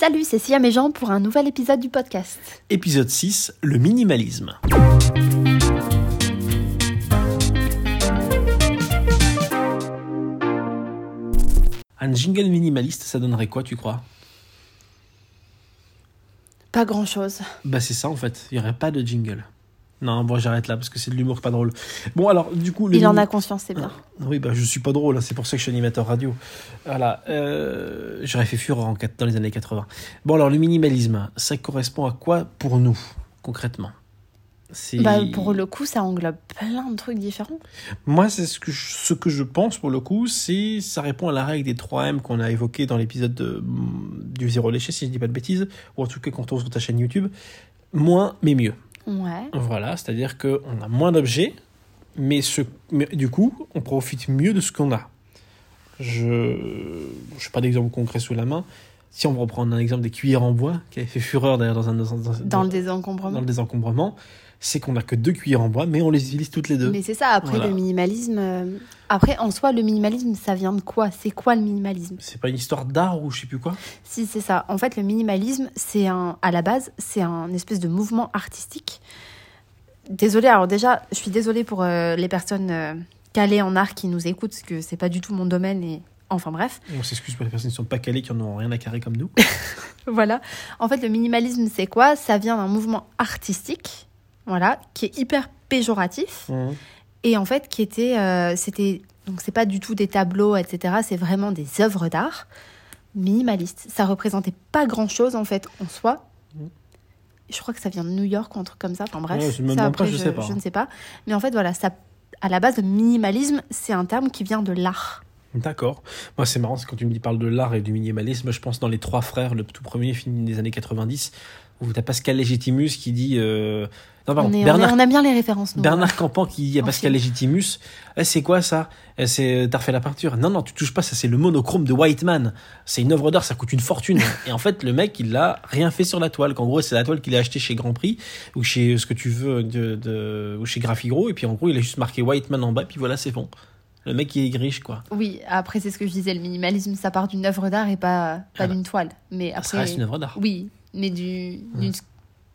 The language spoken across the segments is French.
Salut, c'est Siam et Jean pour un nouvel épisode du podcast. Épisode 6, le minimalisme. Un jingle minimaliste, ça donnerait quoi, tu crois? Pas grand chose. Bah c'est ça en fait, il n'y aurait pas de jingle. Non, bon j'arrête là parce que c'est de l'humour pas drôle. Bon alors du coup... Le Il en a conscience, c'est bien. Oui, bah je suis pas drôle, hein, c'est pour ça que je suis animateur radio. Voilà, euh, j'aurais fait fureur en, dans les années 80. Bon alors le minimalisme, ça correspond à quoi pour nous, concrètement? Bah, pour le coup, ça englobe plein de trucs différents. Moi, c'est ce que, je, ce que je pense pour le coup, c'est ça répond à la règle des 3 M qu'on a évoqué dans l'épisode de- du zéro léché, si je dis pas de bêtises, ou en tout cas quand on trouve sur ta chaîne YouTube. Moins, mais mieux. Voilà, c'est-à-dire qu'on a moins d'objets, mais du coup, on profite mieux de ce qu'on a. Je n'ai pas d'exemple concret sous la main. Si on va reprendre un exemple des cuillères en bois, qui avait fait fureur d'ailleurs dans, un, dans, dans- Dans le dans désencombrement. le désencombrement, c'est qu'on n'a que deux cuillères en bois, mais on les utilise toutes les deux. Mais c'est ça, après Voilà. le minimalisme. euh, Après, en soi, le minimalisme, ça vient de quoi? C'est quoi le minimalisme? C'est pas une histoire d'art ou je sais plus quoi? Si, c'est ça. En fait, le minimalisme, c'est un, à la base, c'est un espèce de mouvement artistique. Désolée, alors déjà, je suis désolée pour euh, les personnes euh, calées en art qui nous écoutent, parce que c'est pas du tout mon domaine et. Enfin bref. On s'excuse pour les personnes qui ne sont pas calées, qui en ont rien à carrer comme nous. Voilà. En fait, le minimalisme, c'est quoi? Ça vient d'un mouvement artistique, voilà, qui est hyper péjoratif et en fait qui était, euh, c'était, donc c'est pas du tout des tableaux, etc. C'est vraiment des œuvres d'art minimalistes. Ça représentait pas grand chose en fait en soi. Mhm. Je crois que ça vient de New York ou un truc comme ça. Enfin bref, Ouais, pas, après, je sais pas. je ne sais pas. Mais en fait, voilà, ça, à la base, le minimalisme, c'est un terme qui vient de l'art. D'accord. Moi, c'est marrant, c'est quand tu me dis parles de l'art et du minimalisme, je pense dans Les Trois Frères, le tout premier film des années 90, où t'as Pascal Légitimus qui dit. euh, Non, pardon, on, est, on, Bernard, on aime bien les références. nous, Bernard Campan qui dit à Pascal. Légitimus Eh, C'est quoi ça? Eh, C'est T'as refait la peinture Non, non, tu touches pas, ça c'est le monochrome de Whiteman. C'est une œuvre d'art, ça coûte une fortune. et en fait, le mec, il a rien fait sur la toile. Qu'en gros, c'est la toile qu'il a achetée chez Grand Prix ou chez ce que tu veux, de, de- ou chez Graphigro. Et puis en gros, il a juste marqué Whiteman en bas, puis voilà, c'est bon. Le mec, il est riche, quoi. Oui, après, c'est ce que je disais, le minimalisme, ça part d'une œuvre d'art et pas, pas Ah bah. d'une toile. Mais après, Ça reste une œuvre d'art. Oui, mais du, d'une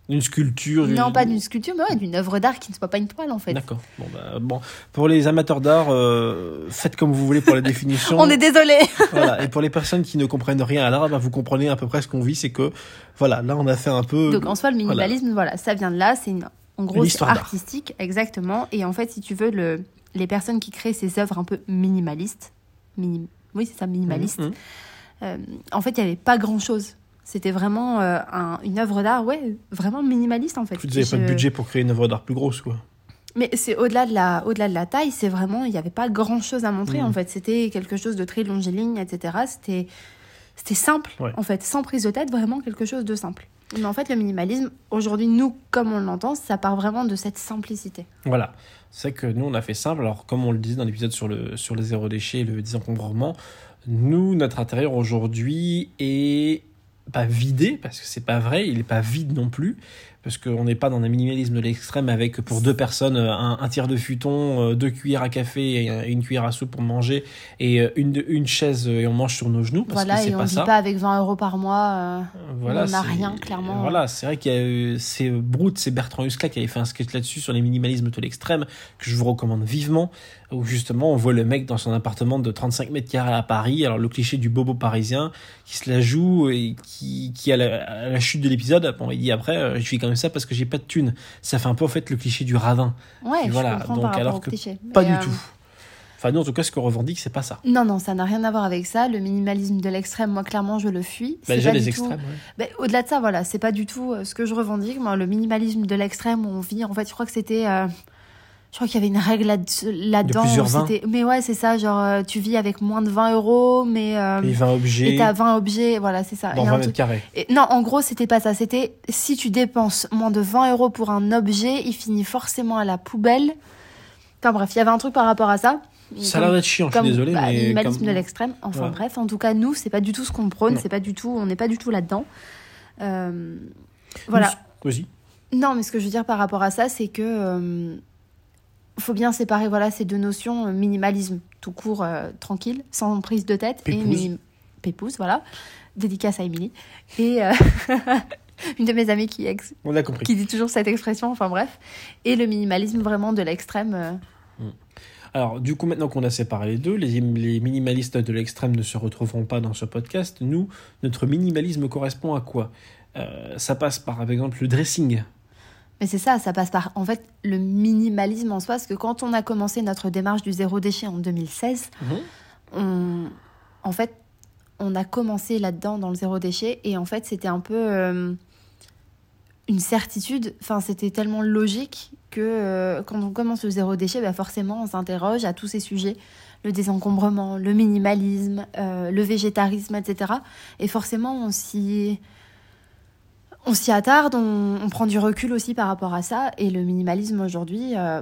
Une sculpture. Non, pas d'une sculpture, mais ouais, d'une œuvre d'art qui ne soit pas une toile en fait. D'accord. Bon, bah, bon. Pour les amateurs d'art, euh, faites comme vous voulez pour la définition. On est désolé. voilà. Et pour les personnes qui ne comprennent rien à l'art, bah, vous comprenez à peu près ce qu'on vit. C'est que, voilà, là, on a fait un peu. Donc en soi, le minimalisme, voilà, ça vient de là. C'est une, en gros, Une artistique, exactement. Et en fait, si tu veux, le, les personnes qui créent ces œuvres un peu minimalistes, minim, oui, c'est ça, minimalistes. Mhm. euh, en fait, il n'y avait pas grand chose. C'était vraiment euh, un- une œuvre d'art, ouais, vraiment minimaliste en fait. Vous n'avez pas de budget pour créer une œuvre d'art plus grosse, quoi. Mais c'est au-delà de la, au-delà de la taille, c'est vraiment, il n'y avait pas grand-chose à montrer Mhm. en fait. C'était quelque chose de très longiligne, etc. C'était, c'était simple Ouais. en fait, sans prise de tête, vraiment quelque chose de simple. Mais en fait, le minimalisme, aujourd'hui, nous, comme on l'entend, ça part vraiment de cette simplicité. Voilà. C'est que nous, on a fait simple. Alors, comme on le disait dans l'épisode sur le, sur le zéro déchet et le désencombrement, nous, notre intérieur aujourd'hui est pas vidé, parce que c'est pas vrai, il est pas vide non plus, parce qu'on n'est pas dans un minimalisme de l'extrême avec pour deux personnes un, un tiers de futon, euh, deux cuillères à café et un- une cuillère à soupe pour manger et euh, une, une chaise euh, et on mange sur nos genoux, parce voilà, que et on ne vit pas avec 20 euros par mois. euh, Voilà, on n'a rien, clairement. Voilà, c'est vrai qu'il y a eu- c'est Brute, c'est Bertrand Huskla qui avait fait un sketch là-dessus sur les minimalismes de l'extrême que je vous recommande vivement, où justement on voit le mec dans son appartement de 35 mètres carrés à Paris, alors le cliché du bobo parisien qui se la joue et qui, qui à, la, à la chute de l'épisode, bon il dit après euh, je fais quand même ça parce que j'ai pas de thunes. Ça fait un peu en fait le cliché du radin. Ouais, je voilà, comprends donc par alors que cliché. Pas du euh, tout. Enfin nous en tout cas ce qu'on revendique c'est pas ça. Non, non, ça n'a rien à voir avec ça. Le minimalisme de l'extrême, moi, clairement, je le fuis. Bah, déjà pas les du tout- extrêmes. ouais. Ben, Au-delà de ça, voilà, c'est pas du tout euh, ce que je revendique. Moi, le minimalisme de l'extrême on vit, en fait, je crois que c'était. euh, je crois qu'il y avait une règle là- là-dedans. Mais ouais, c'est ça, genre, euh, tu vis avec moins de 20 euros, mais. euh, Et 20 et objets t'as 20 objets, voilà, c'est ça. dans Et un 20 mètres truc- carrés. et non, en gros, c'était pas ça. C'était si tu dépenses moins de 20 euros pour un objet, il finit forcément à la poubelle. Enfin bref, il y avait un truc par rapport à ça. Ça a l'air d'être chiant, je suis comme désolé. bah, mais comme- de l'extrême. Enfin Ouais. bref, en tout cas, nous, c'est pas du tout ce qu'on prône. C'est pas du tout, on n'est pas du tout là-dedans. Euh, voilà. Vas-y. Non, mais ce que je veux dire par rapport à ça, c'est que euh, faut bien séparer voilà ces deux notions euh, minimalisme tout court, euh, tranquille, sans prise de tête, et minim- pépouze, voilà, dédicace à Émilie. Et euh, une de mes amies qui, ex- On a compris. qui dit toujours cette expression, enfin bref. Et le minimalisme vraiment de l'extrême. euh, Alors, du coup, maintenant qu'on a séparé les deux, les, les minimalistes de l'extrême ne se retrouveront pas dans ce podcast. Nous, notre minimalisme correspond à quoi? Ça passe par, par exemple, le dressing. Mais c'est ça, ça passe par en fait le minimalisme en soi, parce que quand on a commencé notre démarche du zéro déchet en 2016, on, en fait, on a commencé là-dedans dans le zéro déchet et en fait, c'était un peu euh, une certitude. Enfin, c'était tellement logique que euh, quand on commence le zéro déchet, bah forcément, on s'interroge à tous ces sujets le désencombrement, le minimalisme, euh, le végétarisme, etc. Et forcément, on s'y on s'y attarde, on, on prend du recul aussi par rapport à ça. Et le minimalisme aujourd'hui, euh,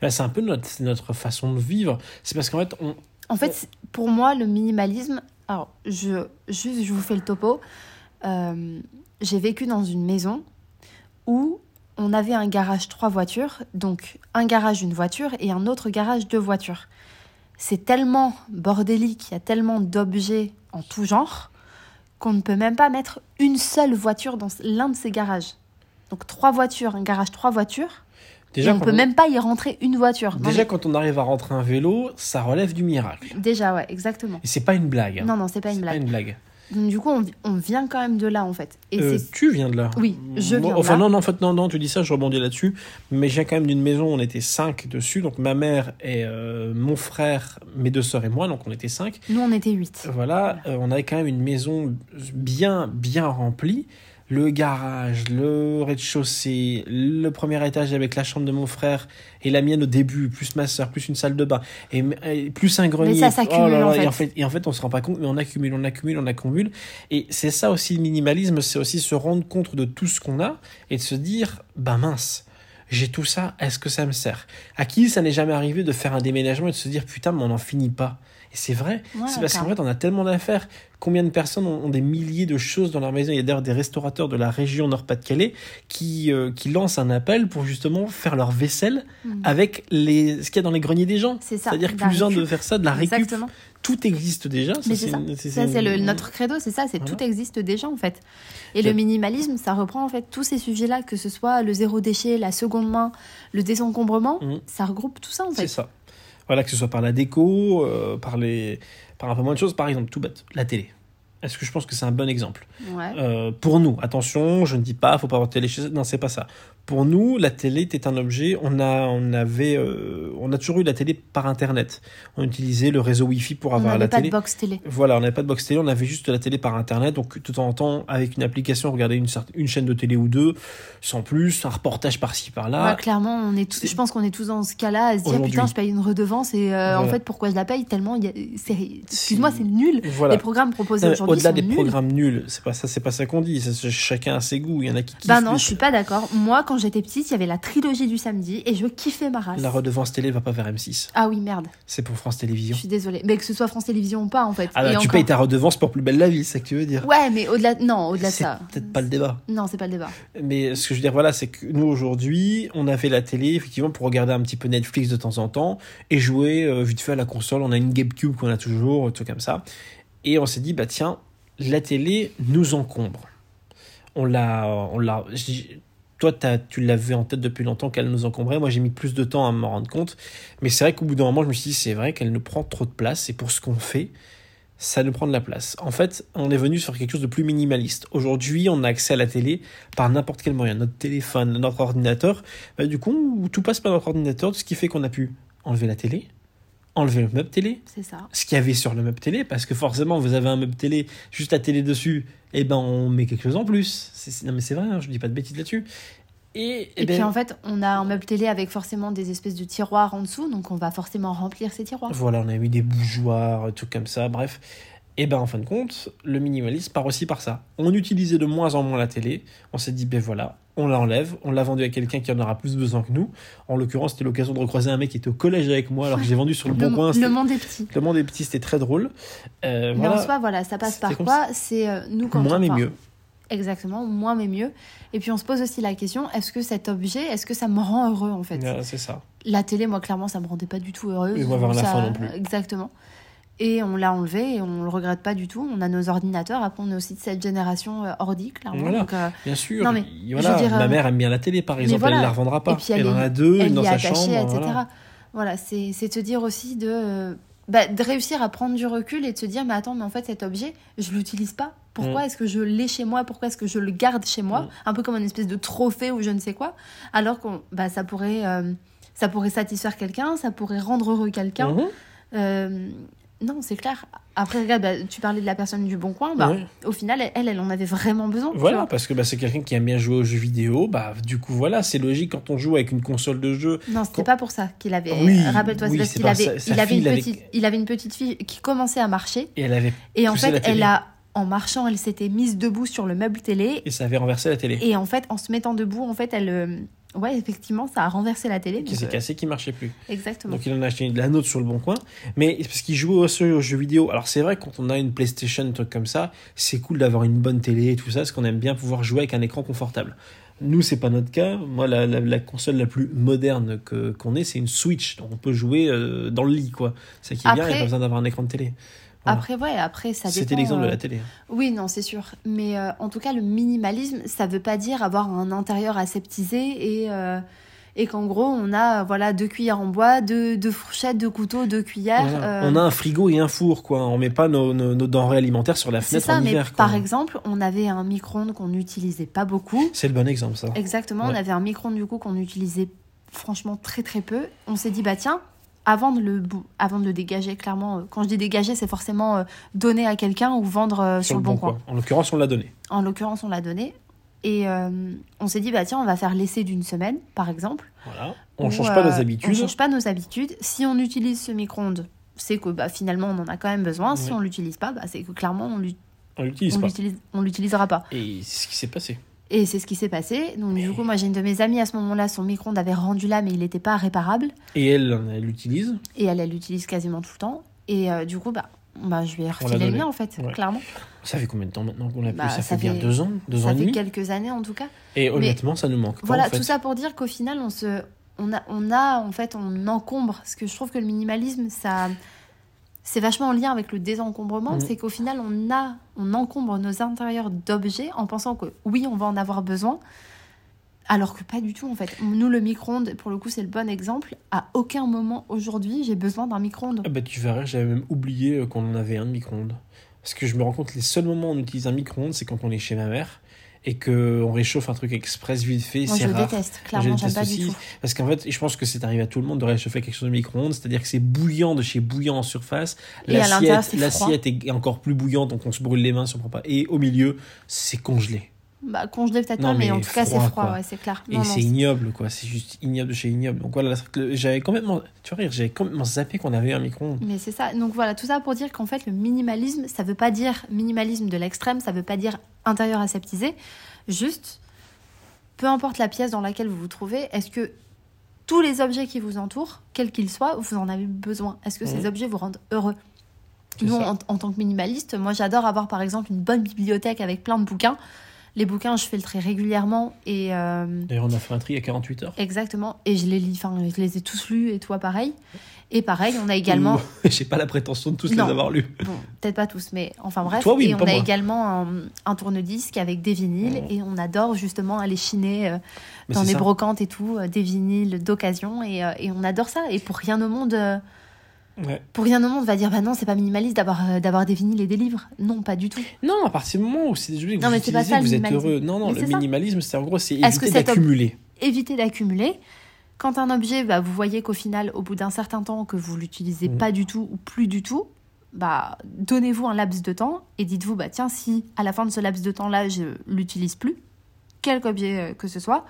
Bah, c'est un peu notre, notre façon de vivre. C'est parce qu'en fait, on, En fait, pour moi, le minimalisme. Alors, je, juste, je vous fais le topo. Euh, J'ai vécu dans une maison où on avait un garage trois voitures, donc un garage une voiture et un autre garage deux voitures. C'est tellement bordélique, il y a tellement d'objets en tout genre qu'on ne peut même pas mettre une seule voiture dans l'un de ces garages. Donc trois voitures, un garage trois voitures, déjà, et on peut on- même pas y rentrer une voiture. Déjà mais- quand on arrive à rentrer un vélo, ça relève du miracle. déjà ouais, exactement. Et c'est pas une blague. hein. Non, non, c'est pas une blague. pas une blague. Donc, du coup, on, on vient quand même de là, en fait. Et Euh, tu viens de là. Oui, je viens de Enfin, là. non, non, en fait, non, non, tu dis ça, je rebondis là-dessus. Mais viens quand même d'une maison, on était cinq dessus. Donc, ma mère et euh, mon frère, mes deux sœurs et moi, donc on était cinq. nous, on était huit. Voilà, euh, on avait quand même une maison bien, bien remplie. Le garage, le rez-de-chaussée, le premier étage avec la chambre de mon frère et la mienne au début, plus ma soeur, plus une salle de bain, et, et plus un grenier. ça s'accumule, en fait. en fait, et en fait, on se rend pas compte, mais on accumule, on accumule, on accumule. Et c'est ça aussi le minimalisme, c'est aussi se rendre compte de tout ce qu'on a et de se dire, bah mince, j'ai tout ça, est-ce que ça me sert? À qui ça n'est jamais arrivé de faire un déménagement et de se dire, putain, mais on n'en finit pas? Et c'est vrai, Ouais, c'est parce qu'en fait, on a tellement d'affaires. Combien de personnes ont, ont des milliers de choses dans leur maison? Il y a d'ailleurs des restaurateurs de la région Nord-Pas-de-Calais qui, euh, qui lancent un appel pour justement faire leur vaisselle Mhm. avec les, ce qu'il y a dans les greniers des gens. C'est ça. C'est-à-dire plus besoin de faire ça, de la récup. Exactement. Tout existe déjà. Mais c'est ça. c'est une- notre credo, c'est ça. C'est Voilà. tout existe déjà, en fait. Et C'est- le minimalisme, ça reprend, en fait, tous ces sujets-là, que ce soit le zéro déchet, la seconde main, le désencombrement, Mhm. ça regroupe tout ça, en C'est fait. ça. Voilà, que ce soit par la déco, euh, par, les, par un peu moins de choses. Par exemple, tout bête, la télé. Est-ce que je pense que c'est un bon exemple Ouais. Euh, pour nous, attention, je ne dis pas, faut pas avoir de télé chez Non, c'est pas ça. Pour nous, la télé était un objet. On a, on avait, euh, on a toujours eu la télé par Internet. On utilisait le réseau Wi-Fi pour On avoir la n'avait pas télé. de box télé. Voilà, on n'avait pas de box télé, on avait juste la télé par internet, donc tout en temps avec une application, regarder une, une chaîne de télé ou deux, sans plus, un reportage par-ci par-là. Ouais, clairement, on est tous, je pense qu'on est tous dans ce cas-là, à se dire putain, je paye une redevance et euh, en fait, pourquoi je la paye tellement Excuse-moi, c'est nul. Voilà. Les programmes proposés mais aujourd'hui Au-delà des nuls. programmes nuls, c'est pas ça, c'est pas ça qu'on dit. chacun a ses goûts. Il y en a qui kiffent. Bah non, je suis pas d'accord. Moi, quand j'étais petite, il y avait la trilogie du samedi et je kiffais ma race. La redevance télé va pas vers M6. Ah oui, merde. C'est pour France Je Télévisions. suis désolée. Mais que ce soit France Télévisions ou pas, en fait. Ah bah, Et tu encore- payes ta redevance pour Plus belle la vie, c'est ça que tu veux dire. Ouais, mais au-delà. Non, au-delà de c'est ça. peut-être pas le débat. Non, c'est pas le débat. Mais ce que je veux dire, voilà, c'est que nous aujourd'hui, on a fait la télé effectivement pour regarder un petit peu Netflix de temps en temps et jouer euh, vite fait à la console. On a une GameCube qu'on a toujours, tout comme ça. Et on s'est dit, bah tiens, la télé nous encombre. On l'a, on l'a. Toi, tu l'avais en tête depuis longtemps qu'elle nous encombrait. Moi, j'ai mis plus de temps à m'en rendre compte. Mais c'est vrai qu'au bout d'un moment, je me suis dit, c'est vrai qu'elle nous prend trop de place. Et pour ce qu'on fait, ça nous prend de la place. En fait, on est venu sur quelque chose de plus minimaliste. Aujourd'hui, on a accès à la télé par n'importe quel moyen. Notre téléphone, notre ordinateur. Bah, du coup, tout passe par notre ordinateur, ce qui fait qu'on a pu enlever la télé, enlever le meuble télé, C'est ça. ce qu'il y avait sur le meuble télé, parce que forcément, vous avez un meuble télé, juste la télé dessus, et ben on met quelque chose en plus. Non mais c'est vrai, hein, je dis pas de bêtises là-dessus. Et, eh Et, ben, puis en fait, on a un meuble télé avec forcément des espèces de tiroirs en dessous, donc on va forcément remplir ces tiroirs. Voilà, on a mis des bougeoirs, tout comme ça, bref. Et ben en fin de compte, le minimalisme part aussi par ça. On utilisait de moins en moins la télé, on s'est dit ben voilà, on l'enlève, on l'a vendu à quelqu'un qui en aura plus besoin que nous. En l'occurrence, c'était l'occasion de recroiser un mec qui était au collège avec moi alors que j'ai vendu sur le Le, bon coin. le monde est petit. Le monde est petit, c'était très drôle. Euh, Mais en voilà, soi, voilà, ça passe par quoi C'est euh, nous quand moins on mais mieux. Exactement, moins mais mieux. Et puis on se pose aussi la question est-ce que cet objet, est-ce que ça me rend heureux en fait? Ouais, c'est ça. La télé, moi clairement, ça me rendait pas du tout heureuse. Et moi, vers la Ça- fin non plus. Exactement. Et on l'a enlevé et on le regrette pas du tout. On a nos ordinateurs. Après, on est aussi de cette génération euh, ordi, clairement. Voilà. Donc, euh, Bien sûr. Non, mais, il- voilà, dire, ma euh, mère aime bien la télé, par exemple. voilà. Elle la revendra pas. Et puis, elle elle en a deux, elle une dans sa attachée, chambre. etc. voilà. Voilà, c'est te dire aussi de, bah, de réussir à prendre du recul et de se dire, mais attends, mais en fait, cet objet, je l'utilise pas. Pourquoi Mm. est-ce que je l'ai chez moi? Pourquoi est-ce que je le garde chez moi? Mm. Un peu comme une espèce de trophée ou je ne sais quoi. Alors que bah, ça, pourrait, euh, ça pourrait satisfaire quelqu'un, ça pourrait rendre heureux quelqu'un. Mhm. Euh, non, c'est clair. Après, regarde, bah, tu parlais de la personne du Bon Coin. Bah, Ouais. Au final, elle, elle en avait vraiment besoin. Voilà, parce que bah, c'est quelqu'un qui aime bien jouer aux jeux vidéo. Bah, du coup, voilà, c'est logique quand on joue avec une console de jeu. Non, c'était Quand- pas pour ça qu'il avait. Oui, Rappelle-toi, oui, c'est parce qu'il avait, sa- sa il, avait une petite, il avait une petite fille qui commençait à marcher. Et elle avait. Et en fait, elle a, en marchant, elle s'était mise debout sur le meuble télé. Et ça avait renversé la télé. Et en fait, en se mettant debout, en fait, elle. Ouais, effectivement, ça a renversé la télé. Qui s'est euh, cassé, qui marchait plus. Exactement. Donc il en a acheté de la nôtre sur le bon coin. Mais parce qu'il jouait aussi aux jeux vidéo. Alors c'est vrai, quand on a une PlayStation, un truc comme ça, c'est cool d'avoir une bonne télé et tout ça, parce qu'on aime bien pouvoir jouer avec un écran confortable. Nous, c'est pas notre cas. Moi, la, la- la console la plus moderne qu'on ait, c'est une Switch. Donc on peut jouer euh, dans le lit, quoi. C'est qui est bien, il n'y a pas besoin d'avoir un écran de télé. Voilà. Après, ouais, après, ça dépend. C'était l'exemple de euh, la télé. Oui, non, c'est sûr. Mais euh, en tout cas, le minimalisme, ça veut pas dire avoir un intérieur aseptisé et, euh, et qu'en gros, on a euh, voilà deux cuillères en bois, deux, deux fourchettes, deux couteaux, deux cuillères. Voilà. euh, On a un frigo et un four, quoi. On met pas nos, nos- nos denrées alimentaires sur la fenêtre ça, en mais hiver. quoi. par exemple, on avait un micro-ondes qu'on n'utilisait pas beaucoup. C'est le bon exemple, ça. Exactement, on avait un micro-ondes du coup qu'on utilisait franchement très très peu. On s'est dit, bah tiens, avant de le, avant de le dégager, clairement, euh, quand je dis dégager, c'est forcément euh, donner à quelqu'un ou vendre euh, sur, le bon coin. En l'occurrence, on l'a donné. En l'occurrence, on l'a donné. Et euh, on s'est dit, bah tiens, on va faire l'essai d'une semaine, par exemple. Voilà. On Ou, change pas euh, nos habitudes. On change pas nos habitudes. Si on utilise ce micro-ondes, c'est que bah, finalement, on en a quand même besoin. Si on l'utilise pas, bah, c'est que clairement, on l'utilise- on l'utilisera pas. Et c'est ce qui s'est passé. Et c'est ce qui s'est passé. Donc, du coup, moi, j'ai une de mes amies à ce moment-là, son micro-ondes avait rendu là, mais il n'était pas réparable. Et elle, elle l'utilise. Et elle, elle l'utilise quasiment tout le temps. Et euh, du coup, bah, bah, je lui ai refilé le mien, en fait, Ouais. clairement. Ça fait combien de temps maintenant qu'on l'a Bah, plus ça, ça fait bien fait- deux ans, deux ans Ça et fait demi. quelques années, en tout cas. Et honnêtement, ça nous manque. pas, Voilà, en fait. tout ça pour dire qu'au final, on se, on a, on a, en fait, on encombre. Parce que je trouve que le minimalisme, ça, c'est vachement en lien avec le désencombrement. Mhm. C'est qu'au final, on a, on encombre nos intérieurs d'objets en pensant que oui, on va en avoir besoin. Alors que pas du tout, en fait. Nous, le micro-ondes, pour le coup, c'est le bon exemple. À aucun moment aujourd'hui, j'ai besoin d'un micro-ondes. Ah bah tu verras, j'avais même oublié euh, qu'on en avait un de micro-ondes. Parce que je me rends compte les seuls moments où on utilise un micro-ondes, c'est quand on est chez ma mère et qu'on réchauffe un truc express vite fait, c'est je rare. déteste. Clairement, Je j'aime déteste pas du tout. Parce qu'en fait, je pense que c'est arrivé à tout le monde de réchauffer quelque chose de micro-ondes, c'est-à-dire que c'est bouillant de chez bouillant en surface. Et à l'intérieur, L'assiette l'assiette est encore plus bouillante, donc on se brûle les mains si on prend pas. Et au milieu, c'est congelé. Bah, congelé peut-être pas, mais, mais en tout cas, c'est froid, ouais, c'est clair. Et c'est ignoble, quoi. C'est juste ignoble de chez ignoble. Donc voilà, j'avais complètement, tu vois, rire, j'avais complètement zappé qu'on avait un micro-ondes. Mais c'est ça. Donc voilà, tout ça pour dire qu'en fait, le minimalisme, ça veut pas dire minimalisme de l'extrême, ça veut pas dire intérieur aseptisé. Juste, peu importe la pièce dans laquelle vous vous trouvez, est-ce que tous les objets qui vous entourent, quels qu'ils soient, vous en avez besoin? Est-ce que ces objets vous rendent heureux? Nous, en tant que minimaliste, moi j'adore avoir par exemple une bonne bibliothèque avec plein de bouquins. Les bouquins, je fais le tri régulièrement et euh, D'ailleurs, on a fait un tri il y a 48 heures. exactement. Et je les lis, enfin, je les ai tous lus et toi pareil. Et pareil, on a également. J'ai pas la prétention de tous Non. les avoir lus. Bon, peut-être pas tous, mais enfin bref. Toi, oui, et on a moi. également un, un tourne-disque avec des vinyles Oh. et on adore justement aller chiner euh, dans les brocantes et tout, euh, des vinyles d'occasion et, et on adore ça. Et pour rien au monde, Ouais. pour rien au monde, va dire bah non, c'est pas minimaliste d'avoir euh, d'avoir des vinyles et des livres. Non, pas du tout. Non, à partir du moment où c'est des objets que Non, vous utilisez, ça, vous êtes heureux. Non, non, Mais le minimalisme, c'est en gros, c'est que éviter ob- d'accumuler. Éviter d'accumuler. Quand un objet, bah, vous voyez qu'au final, au bout d'un certain temps, que vous l'utilisez Mhm. pas du tout ou plus du tout, bah, donnez-vous un laps de temps et dites-vous, bah, tiens, si à la fin de ce laps de temps-là, je l'utilise plus, quelque objet euh, que ce soit,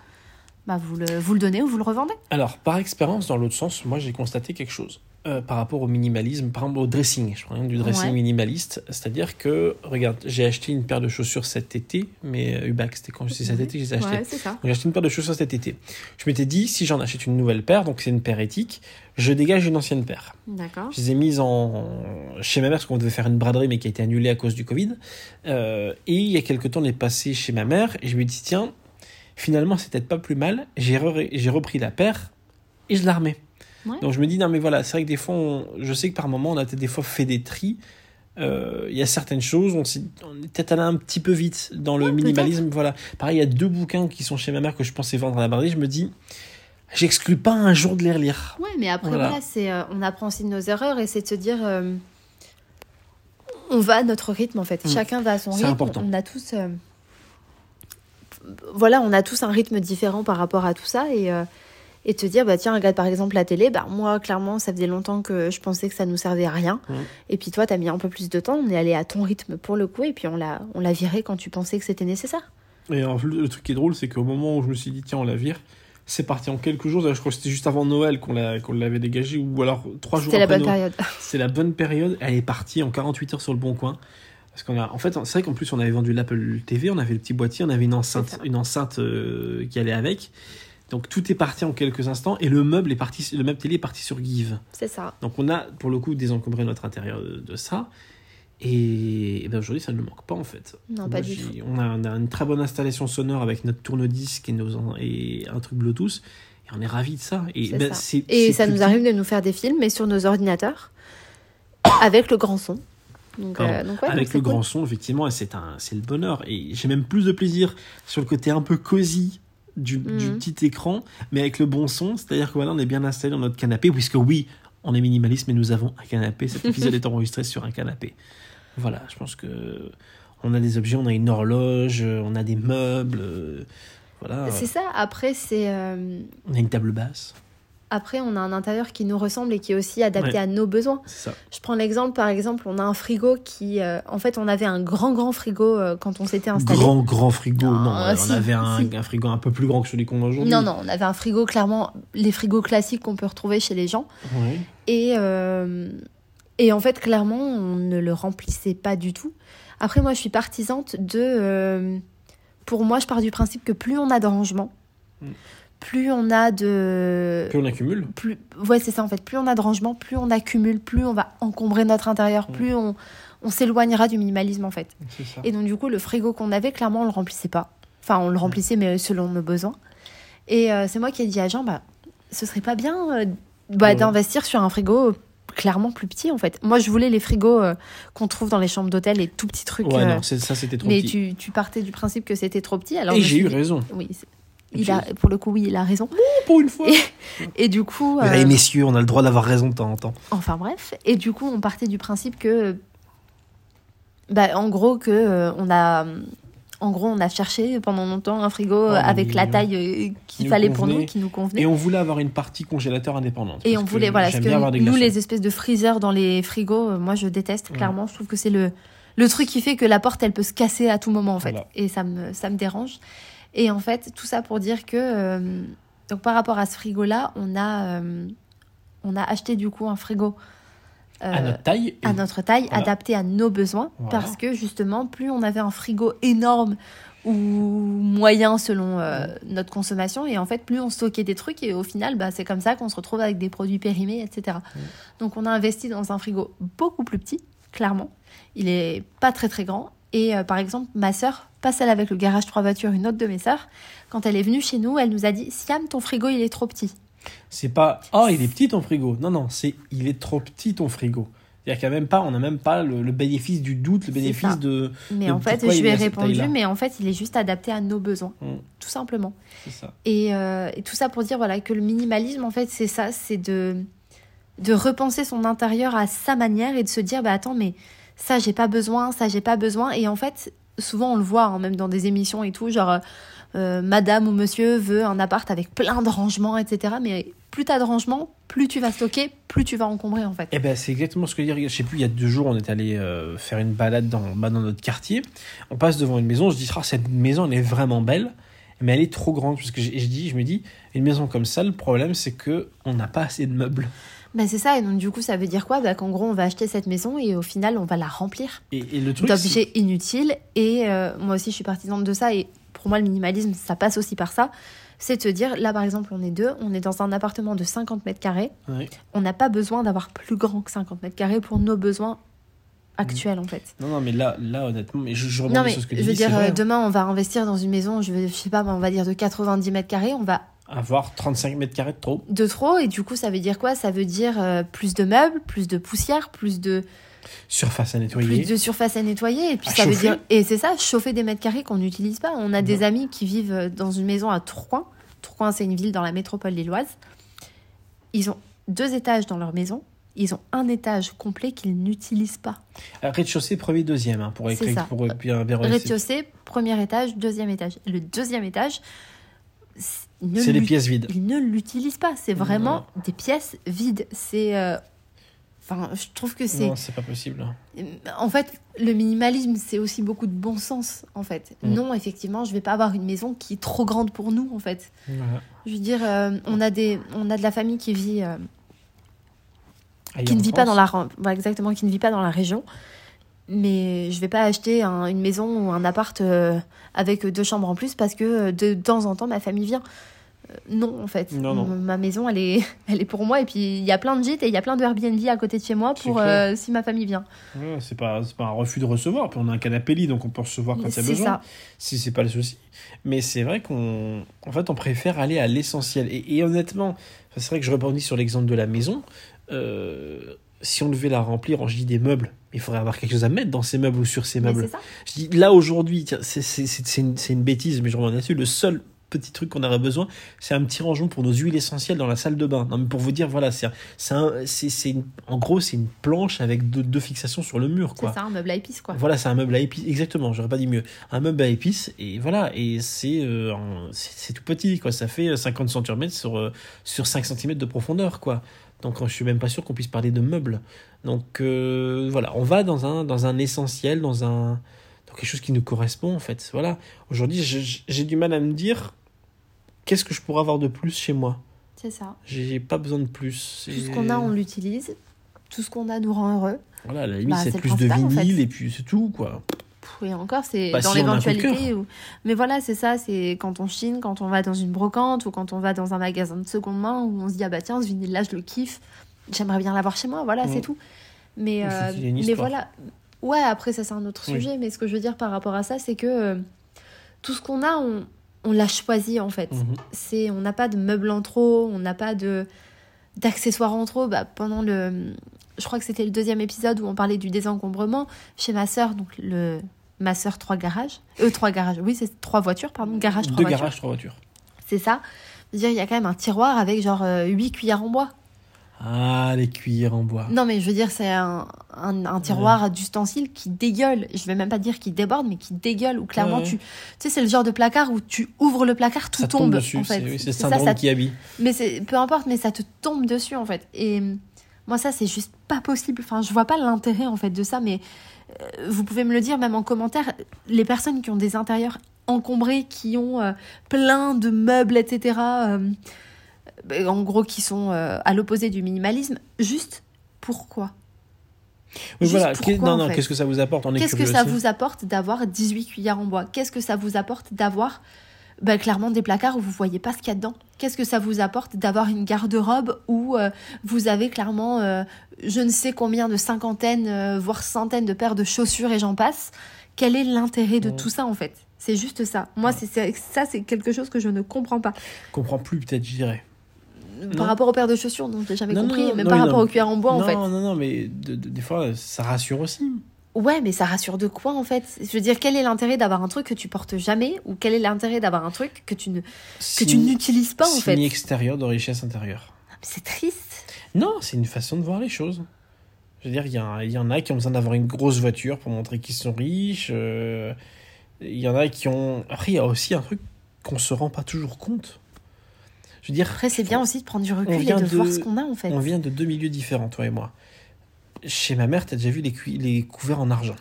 bah, vous, le, vous le donnez ou vous le revendez. Alors, par expérience, dans l'autre sens, moi, j'ai constaté quelque chose. Euh, par rapport au minimalisme, par exemple au dressing. Je prends du dressing Ouais. minimaliste. C'est-à-dire que, regarde, j'ai acheté une paire de chaussures cet été, mais euh, Ubac, c'était quand c'est cet Mhm. été que je les ai achetées. Ouais, J'ai acheté une paire de chaussures cet été. Je m'étais dit, si j'en achète une nouvelle paire, donc c'est une paire éthique, je dégage une ancienne paire. D'accord. Je les ai mises en... chez ma mère parce qu'on devait faire une braderie mais qui a été annulée à cause du Covid. Euh, et il y a quelques temps, on est passé chez ma mère et je me dis tiens, finalement c'est peut-être pas plus mal. J'ai re- j'ai repris la paire et je la remets. Donc je me dis, non, mais voilà, c'est vrai que des fois, je sais que par moment, on a des fois fait des tris. Euh, il y a certaines choses, on, on est peut-être allé un petit peu vite dans le minimalisme. Voilà. Pareil, il y a deux bouquins qui sont chez ma mère que je pensais vendre à la barrière. Je me dis, j'exclus pas un jour de les relire. Ouais, mais après, voilà, c'est, euh, on apprend aussi de nos erreurs et c'est de se dire, euh, on va à notre rythme en fait. Mm. Chacun va à son rythme. Important. On a tous, voilà, on a tous un rythme différent par rapport à tout ça et et te dire bah tiens regarde par exemple la télé bah moi clairement ça faisait longtemps que je pensais que ça nous servait à rien et puis toi tu as mis un peu plus de temps on est allé à ton rythme pour le coup et puis on l'a on l'a viré quand tu pensais que c'était nécessaire et le truc qui est drôle c'est qu'au moment où je me suis dit tiens on la vire c'est parti en quelques jours. Je crois que c'était juste avant Noël qu'on l'avait dégagé, ou alors trois jours après. C'était la bonne période. C'est la bonne période. Elle est partie en 48 heures sur le bon coin. Parce qu'on a, en fait, c'est vrai qu'en plus on avait vendu l'Apple TV, on avait le petit boîtier, on avait une enceinte, une enceinte euh, qui allait avec. Donc tout est parti en quelques instants et le meuble est parti, le meuble télé est parti sur Give. C'est ça. Donc on a pour le coup désencombré notre intérieur de, ça. Et, ben aujourd'hui, ça ne manque pas en fait. Non, pas du tout. On a, une très bonne installation sonore avec notre tourne-disque et, nos, et un truc Bluetooth. Et on est ravis de ça. Et, ben, ça. et ça nous arrive de nous faire des films, mais sur nos ordinateurs, avec le grand son. Donc, euh, avec le grand son, effectivement, c'est le bonheur. Et j'ai même plus de plaisir sur le côté un peu cosy du, mhm. petit écran, mais avec le bon son. C'est-à-dire que voilà, on est bien installé dans notre canapé, puisque oui, on est minimaliste, mais nous avons un canapé. Cet épisode est enregistré sur un canapé. Voilà, je pense que on a des objets, on a une horloge, on a des meubles. Euh, voilà. C'est ça. Après, c'est. Euh, on a une table basse. Après, on a un intérieur qui nous ressemble et qui est aussi adapté à nos besoins. Ça. Je prends l'exemple, par exemple, on a un frigo qui... Euh, en fait, on avait un grand, grand frigo euh, quand on s'était installé. Grand, grand frigo, non. on avait un, frigo un peu plus grand que celui qu'on a aujourd'hui. Non, non, on avait un frigo, clairement, les frigos classiques qu'on peut retrouver chez les gens. Et, euh, et en fait, clairement, on ne le remplissait pas du tout. Après, moi, je suis partisante de... pour moi, je pars du principe que plus on a de rangement, mm plus on a de. Plus on accumule plus... Ouais, c'est ça en fait. Plus on a de rangement, plus on accumule, plus on va encombrer notre intérieur, plus on, on s'éloignera du minimalisme en fait. Et donc, du coup, le frigo qu'on avait, clairement, on le remplissait pas. Enfin, on le remplissait, mais selon nos besoins. Et euh, c'est moi qui ai dit à Jean, bah, ce serait pas bien euh, bah, d'investir sur un frigo clairement plus petit en fait. Moi je voulais les frigos euh, qu'on trouve dans les chambres d'hôtel, les tout petits trucs. Ouais, non, ça c'était trop mais petit. Mais tu, tu, partais du principe que c'était trop petit. Alors Et j'ai eu raison. Oui, il a, pour le coup, oui, il a raison. pour une fois. Et, du coup. Euh... messieurs, on a le droit d'avoir raison de temps en temps. Enfin bref. Et du coup, on partait du principe que. Bah, en gros, que euh, on a. En gros, on a cherché pendant longtemps un frigo oh, avec la taille euh, qu'il fallait pour nous, qui nous convenait. Et on voulait avoir une partie congélateur indépendante. Et on voulait, voilà, parce que nous, les espèces de freezers dans les frigos, moi, je déteste, clairement. Je trouve que c'est le, le truc qui fait que la porte, elle peut se casser à tout moment, en fait. Et ça me, ça me dérange. Et en fait, tout ça pour dire que, euh, donc par rapport à ce frigo-là, on, a, euh, on a acheté du coup un frigo. Euh, à notre taille. À notre taille, adapté à nos besoins. Parce que justement, plus on avait un frigo énorme ou moyen selon notre consommation, et en fait, plus on stockait des trucs, et au final, bah, c'est comme ça qu'on se retrouve avec des produits périmés, etc. Donc on a investi dans un frigo beaucoup plus petit, clairement. Il est pas très très grand. Et par exemple, ma sœur pas celle avec le garage trois voitures, une autre de mes sœurs, quand elle est venue chez nous, elle nous a dit Siam, ton frigo, il est trop petit. C'est pas Oh, il est petit ton frigo. Non, non, c'est Il est trop petit ton frigo. C'est-à-dire qu'il a même pas, on n'a même pas le, bénéfice du doute, le bénéfice de. Mais en fait, je lui ai répondu, mais en fait, il est juste adapté à nos besoins, mm. tout simplement. Euh, et, tout ça pour dire voilà que le minimalisme, en fait, c'est ça, c'est de de repenser son intérieur à sa manière et de se dire bah attends, mais ça j'ai pas besoin, ça j'ai pas besoin. Et en fait, souvent on le voit, hein, même dans des émissions et tout, genre euh, madame ou monsieur veut un appart avec plein de rangements, etc. Mais plus t'as de rangements, plus tu vas stocker, plus tu vas encombrer en fait. Eh ben c'est exactement ce que je dire. Je sais plus, il y a deux jours, on est allé euh, faire une balade dans, bah, dans notre quartier. On passe devant une maison, je dis, ah, cette maison elle est vraiment belle, mais elle est trop grande. Parce que je, je, dis, je me dis, une maison comme ça, le problème c'est que on n'a pas assez de meubles. Ben c'est ça, et donc du coup, ça veut dire quoi? Bah, Qu'en gros, on va acheter cette maison et au final, on va la remplir et, le truc, d'objets inutiles. Et euh, moi aussi, je suis partisane de ça. Et pour moi, le minimalisme, ça passe aussi par ça. C'est de te dire, là par exemple, on est deux, on est dans un appartement de 50 mètres carrés. On n'a pas besoin d'avoir plus grand que 50 mètres carrés pour nos besoins actuels en fait. Non, non, mais là, là honnêtement, mais je, je non, mais sur ce que je veux dire, euh, demain, on va investir dans une maison, je, je sais pas, on va dire de 90 mètres carrés, on va Avoir 35 mètres carrés de trop. De trop, et du coup, ça veut dire quoi? Ça veut dire euh, plus de meubles, plus de poussière, plus de. Surface à nettoyer. Plus de surface à nettoyer. Et puis À ça veut dire. Et c'est ça, chauffer des mètres carrés qu'on n'utilise pas. On a des amis qui vivent euh, dans une maison à Tourcoing. Tourcoing, c'est une ville dans la métropole lilloise. Ils ont deux étages dans leur maison. Ils ont un étage complet qu'ils n'utilisent pas. Euh, Rez-de-chaussée, premier, deuxième, hein, pour, écrire- pour bien, bien Rez-de-chaussée, premier étage, deuxième étage. Le deuxième étage, c'est- les l'ut- pièces vides. Ils ne l'utilisent pas. C'est vraiment des pièces vides. C'est. euh, Enfin, je trouve que c'est. Non, c'est pas possible. En fait, le minimalisme, c'est aussi beaucoup de bon sens, en fait. Mm. Non, effectivement, je vais pas avoir une maison qui est trop grande pour nous, en fait. Voilà. Je veux dire, euh, on, a des, on a de la famille qui vit, euh, Ailleurs qui ne vit pas dans la, voilà, exactement, qui ne vit pas dans la région. Mais je vais pas acheter un- une maison ou un appart euh, avec deux chambres en plus parce que euh, de temps en temps ma famille vient. Euh, non, en fait. Non, Ma maison, elle est, elle est pour moi. Et puis il y a plein de gîtes et il y a plein de Airbnb à côté de chez moi pour euh, si ma famille vient. Ouais, c'est pas, pas un refus de recevoir. Puis on a un canapé lit, donc on peut recevoir quand il y a C'est besoin. ça. Si c'est pas le souci. Mais c'est vrai qu'on en fait, on préfère aller à l'essentiel. Et, et honnêtement, c'est vrai que je rebondis sur l'exemple de la maison. Euh, si on devait la remplir, je dis des meubles, il faudrait avoir quelque chose à mettre dans ces meubles ou sur ces meubles. ça. Je dis, là aujourd'hui, c'est- une, une bêtise, mais je reviens là-dessus. Le seul petit truc qu'on aurait besoin, c'est un petit rangement pour nos huiles essentielles dans la salle de bain. Non, mais pour vous dire, voilà, c'est un- en gros, c'est une planche avec deux, deux fixations sur le mur. C'est ça, un meuble à épices, quoi. Voilà, c'est un meuble à épices. Exactement, j'aurais pas dit mieux. Un meuble à épices, et voilà, et c'est euh, tout petit, quoi. Ça fait 50 cm sur, euh, sur 5 cm de profondeur, quoi. Donc je suis même pas sûr qu'on puisse parler de meubles. Donc euh, voilà, on va dans un, dans un essentiel, dans un dans quelque chose qui nous correspond, en fait. Voilà. Aujourd'hui, j'ai du mal à me dire qu'est-ce que je pourrais avoir de plus chez moi. C'est ça. J'ai pas besoin de plus. Tout ce qu'on a, on l'utilise. Tout ce qu'on a nous rend heureux. Voilà, à la limite, Bah, c'est plus de principal, en fait. vinyle, et puis c'est tout, quoi. Oui, encore, c'est Bah, dans si l'éventualité. Mais voilà, c'est ça, c'est quand on chine, quand on va dans une brocante ou quand on va dans un magasin de seconde main où on se dit, ah bah tiens, ce vinyle-là, je le kiffe, j'aimerais bien l'avoir chez moi, voilà, c'est tout. Mais, euh, mais voilà, ouais, après, ça, c'est un autre Oui. sujet, mais ce que je veux dire par rapport à ça, c'est que euh, tout ce qu'on a, on, on l'a choisi en fait. Mhm. C'est, on n'a pas de meubles en trop, on n'a pas de d'accessoires en trop. Bah, pendant le, je crois que c'était le deuxième épisode où on parlait du désencombrement chez ma sœur, donc le ma sœur trois garages, euh trois garages, oui c'est trois voitures pardon, garage trois Deux voitures, garages, trois voitures. c'est ça. Je veux dire, il y a quand même un tiroir avec genre euh, huit cuillères en bois. Ah, les cuillères en bois. Non mais je veux dire c'est un, un, un tiroir d'ustensiles qui dégueule. Je vais même pas dire qui déborde, mais qui dégueule. Où clairement Ouais. tu, tu sais c'est le genre de placard où tu ouvres le placard, tout ça tombe, tombe, dessus. en fait. C'est oui, ça, ça qui habille. Mais c'est peu importe, mais ça te tombe dessus en fait. Et moi ça c'est juste pas possible. Enfin je vois pas l'intérêt en fait de ça. Mais vous pouvez me le dire même en commentaire. Les personnes qui ont des intérieurs encombrés, qui ont euh, plein de meubles, etc. euh, ben, en gros qui sont euh, à l'opposé du minimalisme. Juste pourquoi? Oui, voilà. pourquoi, non, en non, qu'est-ce que ça vous apporte? Est Qu'est-ce que ça aussi. vous apporte d'avoir 18 cuillères en bois? Qu'est-ce que ça vous apporte d'avoir bah, clairement des placards où vous voyez pas ce qu'il y a dedans Qu'est-ce que ça vous apporte d'avoir une garde-robe où euh, vous avez clairement euh, je ne sais combien de cinquantaines, euh, voire centaines de paires de chaussures et j'en passe? Quel est l'intérêt de Ouais. tout ça en fait? C'est juste ça. Moi, c'est- ça, c'est quelque chose que je ne comprends pas. Je comprends plus, peut-être, je dirais. Par Non. rapport aux paires de chaussures, dont je l'ai jamais Non, compris, non, mais non, par rapport non. aux cuillères en bois en non, fait. non, non, mais de- de- des fois, ça rassure aussi. Ouais, mais ça rassure de quoi en fait? Je veux dire, quel est l'intérêt d'avoir un truc que tu portes jamais ou quel est l'intérêt d'avoir un truc que tu ne que tu Signe- n'utilises pas en signe fait? extérieur de richesse intérieure. C'est triste. Non, c'est une façon de voir les choses. Je veux dire, il y, en a qui ont besoin d'avoir une grosse voiture pour montrer qu'ils sont riches. euh, Il y en a qui ont. Après, il y a aussi un truc qu'on se rend pas toujours compte. Je veux dire, Après, c'est bien aussi de prendre du recul et de- voir ce qu'on a en fait. on vient de deux milieux différents, toi et moi. Chez ma mère, t'as déjà vu les, les couverts en argent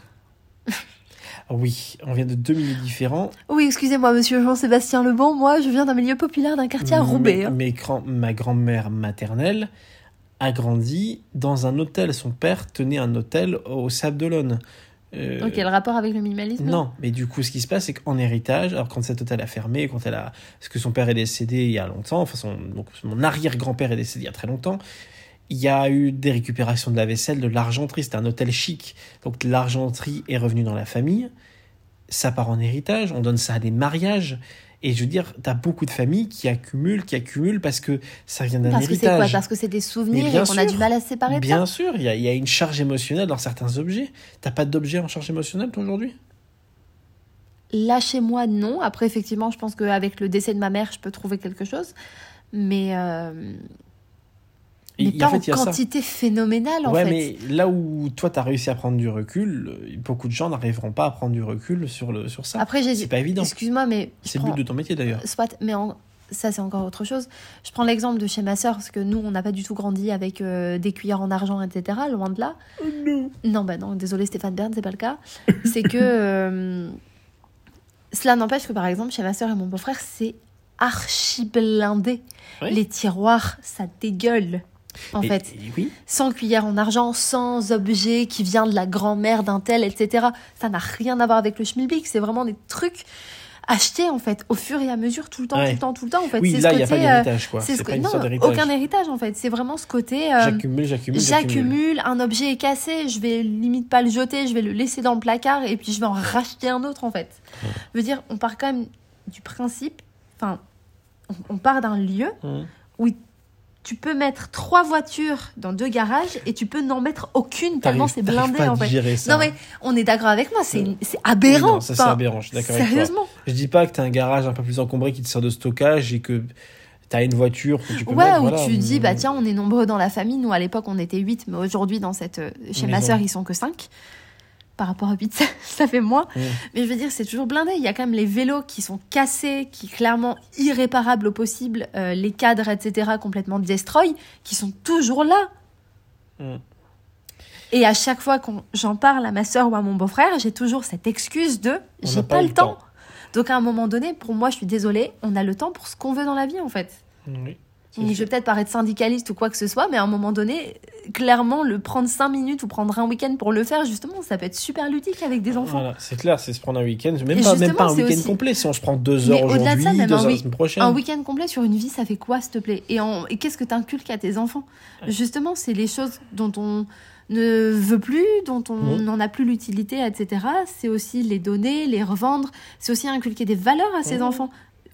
Oui, on vient de deux milieux différents. Oui, excusez-moi, monsieur Jean-Sébastien Lebon, moi je viens d'un milieu populaire d'un quartier à Roubaix. Mais- hein. mais grand- ma grand-mère maternelle a grandi dans un hôtel. Son père tenait un hôtel au Sable d'Olonne. Euh, Donc, quel rapport avec le minimalisme non, mais du coup, ce qui se passe, c'est qu'en héritage, alors quand cet hôtel a fermé, quand elle a, parce que son père est décédé il y a longtemps, enfin son, donc mon arrière-grand-père est décédé il y a très longtemps, il y a eu des récupérations de la vaisselle, de l'argenterie. C'était un hôtel chic, donc l'argenterie est revenue dans la famille. ça part en héritage, on donne ça à des mariages. Et je veux dire, tu as beaucoup de familles qui accumulent, qui accumulent parce que ça vient d'un Parce que c'est quoi héritage. Parce que c'est des souvenirs et qu'on a du mal à se séparer de Bien ça. sûr, il y, y a une charge émotionnelle dans certains objets. T'as pas d'objet en charge émotionnelle, toi, aujourd'hui? Là, chez moi, non. Après, effectivement, je pense qu'avec le décès de ma mère, je peux trouver quelque chose. Mais, euh, mais et pas en fait, ça. quantité phénoménale, en ouais, fait. mais là où toi, tu as réussi à prendre du recul, euh, beaucoup de gens n'arriveront pas à prendre du recul sur, le, sur ça. Après, j'ai C'est pas évident. Excuse-moi, mais. C'est le but de ton métier, d'ailleurs. Soit, mais en- ça, c'est encore autre chose. Je prends l'exemple de chez ma sœur, parce que nous, on n'a pas du tout grandi avec euh, des cuillères en argent, etc. Loin de là. non. Non, bah non, désolé Stéphane Bern, c'est pas le cas. c'est que. euh, cela n'empêche que, par exemple, chez ma sœur et mon beau-frère, c'est archi blindé. Oui. Les tiroirs, ça dégueule. En Et- fait, et oui. sans cuillère en argent, sans objet qui vient de la grand-mère d'un tel, etc. Ça n'a rien à voir avec le schmilblick. C'est vraiment des trucs achetés, en fait, au fur et à mesure, tout le temps, Ouais. tout le temps, tout le temps. En fait, Oui, c'est ce n'y a pas côté, euh, d'héritage, quoi. c'est C'est ce pas que- une non, aucun héritage, en fait. C'est vraiment ce côté. euh, J'accumule, j'accumule, j'accumule. Un objet est cassé, je vais limite pas le jeter, je vais le laisser dans le placard et puis je vais en racheter un autre en fait. Ouais. Je veux dire, on part quand même du principe, enfin, on- on part d'un lieu Hum. où tu peux mettre trois voitures dans deux garages et tu peux n'en mettre aucune tellement c'est blindé pas en fait. ça. Non mais on est d'accord avec moi, c'est aberrant. Oui, non, ça, c'est aberrant, je suis d'accord avec toi. Sérieusement. Je dis pas que t'as un garage un peu plus encombré qui te sert de stockage et que t'as une voiture que tu peux Ouais, mettre, où voilà. tu dis, bah tiens, on est nombreux dans la famille. Nous, à l'époque, on était 8, mais aujourd'hui, dans cette, euh, chez ma sœur, ils sont que 5. Par rapport à 8, ça, ça fait moins. Mais je veux dire, c'est toujours blindé. Il y a quand même les vélos qui sont cassés, qui clairement irréparables au possible, euh, les cadres, etc., complètement destroy, qui sont toujours là. Et à chaque fois que j'en parle à ma sœur ou à mon beau-frère, j'ai toujours cette excuse de j'ai pas, le temps. Donc à un moment donné, pour moi, je suis désolée, on a le temps pour ce qu'on veut dans la vie, en fait. Oui, je vais peut-être paraître syndicaliste ou quoi que ce soit, mais à un moment donné, clairement, le prendre 5 minutes ou prendre un week-end pour le faire, justement, ça peut être super ludique avec des enfants. Voilà, c'est clair, c'est se prendre un week-end, même pas, même pas un week-end aussi- complet. Si on se prend deux heures aujourd'hui, ça, même deux un heures la semaine prochaine. Un week-end complet sur une vie, ça fait quoi, s'il te plaît? Et, en- et qu'est-ce que tu inculques à tes enfants? Justement, c'est les choses dont on ne veut plus, dont on Mhm. n'en a plus l'utilité, etc. C'est aussi les donner, les revendre. C'est aussi inculquer des valeurs à ses Mhm. enfants.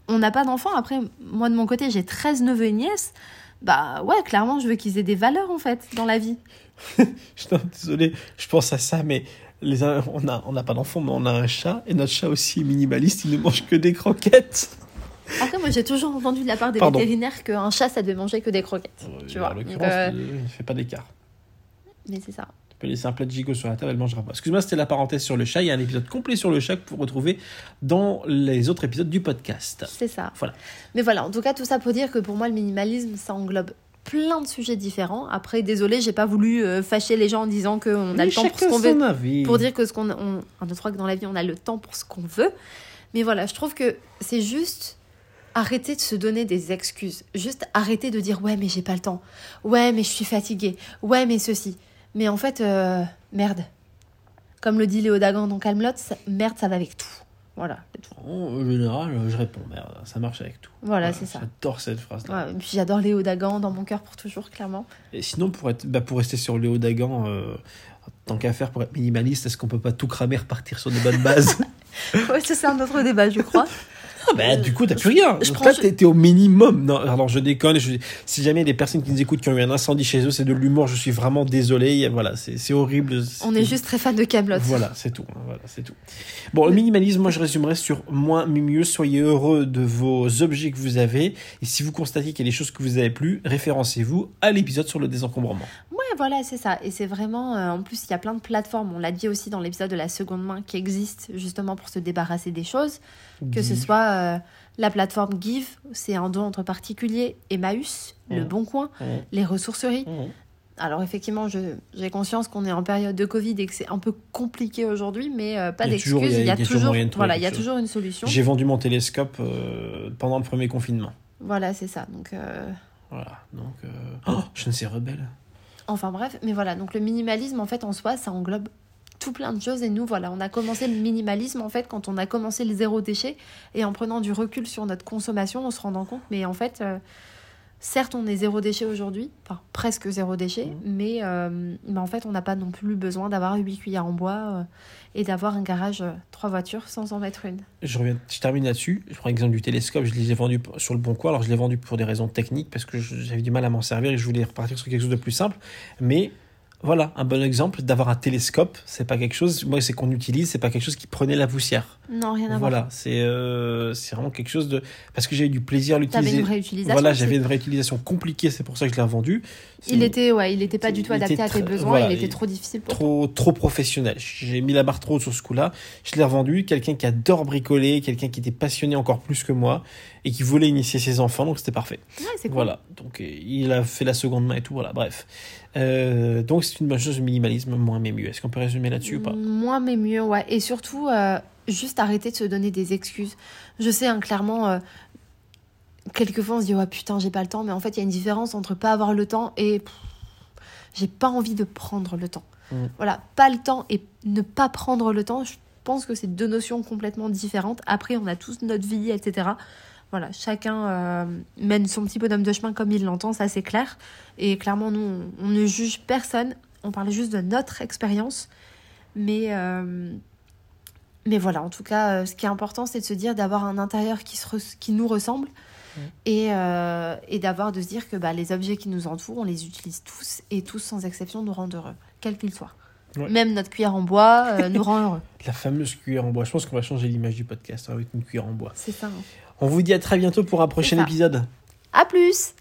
On n'a pas d'enfants. Après, moi, de mon côté, j'ai 13 neveux et nièces. Bah ouais, clairement, je veux qu'ils aient des valeurs, en fait, dans la vie. Putain, désolé, je pense à ça, mais les, on n'a on n'a pas d'enfant, mais on a un chat, et notre chat aussi est minimaliste, il ne mange que des croquettes. Après, moi, j'ai toujours entendu de la part des Pardon. vétérinaires qu'un chat, ça devait manger que des croquettes. Tu vois, En donc, l'occurrence, euh, il ne fait pas d'écart. Mais c'est ça. Peux laisser un plat de gigot sur la table, elle mangera pas. Excuse-moi, c'était la parenthèse sur le chat. Il y a un épisode complet sur le chat que vous retrouver dans les autres épisodes du podcast. C'est ça. Voilà. Mais voilà, en tout cas, tout ça pour dire que pour moi, le minimalisme, ça englobe plein de sujets différents. Après, désolé, j'ai pas voulu euh, fâcher les gens en disant qu'on a le temps pour ce qu'on veut. veut. Pour dire que ce qu'on on, un, deux, trois, que dans la vie, on a le temps pour ce qu'on veut. Mais voilà, je trouve que c'est juste arrêter de se donner des excuses. Juste arrêter de dire ouais, mais j'ai pas le temps. Ouais, mais je suis fatiguée. Ouais, mais ceci. Mais en fait, euh, merde. Comme le dit Léo Dagan dans Camelot, merde, ça va avec tout. Voilà, tout. En général, je réponds merde, ça marche avec tout. Voilà, c'est ça. J'adore cette phrase. Ouais, et puis j'adore Léo Dagan dans mon cœur pour toujours, clairement. Et sinon, pour, être, bah, pour rester sur Léo Dagan, euh, tant qu'à faire pour être minimaliste, est-ce qu'on peut pas tout cramer, repartir sur de bonnes bases? Ouais, c'est un autre débat, je crois. Ah bah, du coup, t'as plus rien. je Donc là, t'es t'es au minimum. Non, alors je déconne. je- si jamais il y a des personnes qui nous écoutent qui ont eu un incendie chez eux, c'est de l'humour. Je suis vraiment désolé. Voilà, c'est c'est horrible. On est juste très fan de Camelot. Voilà, c'est tout. hein, Voilà, c'est tout. Bon, le minimalisme, moi, je résumerai sur moins, mais mieux. Soyez heureux de vos objets que vous avez. Et si vous constatez qu'il y a des choses que vous avez plus, référencez-vous à l'épisode sur le désencombrement. Ouais, voilà, c'est ça. Et c'est vraiment. euh, en plus, il y a plein de plateformes. On l'a dit aussi dans l'épisode de la seconde main qui existent justement pour se débarrasser des choses. Que ce soit euh, la plateforme Give, c'est un don entre particuliers, Emmaüs, Le Mhm. Bon Coin, Mmh, les ressourceries. mmh. Alors, effectivement, j'ai conscience qu'on est en période de Covid et que c'est un peu compliqué aujourd'hui, mais euh, pas d'excuses. il y a- Il y toujours voilà, il y a toujours une solution. J'ai vendu mon télescope euh, pendant le premier confinement. Voilà, c'est ça. Donc. Voilà, donc. Oh, je ne sais rebelle. Enfin bref, mais voilà, donc le minimalisme en fait en soi, ça englobe tout plein de choses et nous voilà, on a commencé le minimalisme en fait quand on a commencé le zéro déchet et en prenant du recul sur notre consommation, en se rendant compte mais en fait euh, certes, on est zéro déchet aujourd'hui, enfin presque zéro déchet, Mhm. mais, euh, mais en fait, on n'a pas non plus besoin d'avoir 8 cuillères en bois euh, et d'avoir un garage trois voitures sans en mettre une. Je, reviens, je termine là-dessus. Je prends l'exemple du télescope. Je l'ai vendu sur le bon coin. Alors, je l'ai vendu pour des raisons techniques parce que j'avais du mal à m'en servir et je voulais repartir sur quelque chose de plus simple. Mais voilà, un bon exemple d'avoir un télescope. C'est pas quelque chose, moi, c'est qu'on utilise, c'est pas quelque chose qui prenait la poussière. Non, rien à voir. Voilà, c'est euh, c'est vraiment quelque chose de. Parce que j'ai eu du plaisir à l'utiliser. une vraie utilisation. Voilà, j'avais une vraie utilisation compliquée, c'est pour ça que je l'ai revendu. Il C'est était, ouais, il était pas du tout adapté à tes besoins, voilà, il était trop difficile pour toi. trop, trop professionnel. J'ai mis la barre trop haut sur ce coup-là. Je l'ai revendu. Quelqu'un qui adore bricoler, quelqu'un qui était passionné encore plus que moi et qui voulait initier ses enfants, donc c'était parfait. Ouais, c'est cool. Voilà. Donc euh, il a fait la seconde main et tout. Voilà. Bref. Euh, donc c'est une bonne chose, le minimalisme, moins mais mieux. Est-ce qu'on peut résumer là-dessus ou pas? Moins mais mieux, ouais. Et surtout, euh, juste arrêter de se donner des excuses. Je sais, hein, clairement, euh, quelquefois on se dit, ouais, putain, j'ai pas le temps, mais en fait, il y a une différence entre pas avoir le temps et j'ai pas envie de prendre le temps. Mm. Voilà, pas le temps et ne pas prendre le temps, je pense que c'est deux notions complètement différentes. Après, on a tous notre vie, etc. Voilà, chacun euh, mène son petit bonhomme de chemin comme il l'entend, ça c'est clair. Et clairement, nous, on, on ne juge personne, on parle juste de notre expérience. Mais, euh, mais voilà, en tout cas, euh, ce qui est important, c'est de se dire d'avoir un intérieur qui, se qui nous ressemble Et, euh, et d'avoir de se dire que bah, les objets qui nous entourent, on les utilise tous et tous sans exception nous rendent heureux, quels qu'ils soient. Ouais. Même notre cuillère en bois euh, nous rend heureux. La fameuse cuillère en bois. Je pense qu'on va changer l'image du podcast hein, avec une cuillère en bois. C'est ça. hein. On vous dit à très bientôt pour un prochain épisode. À plus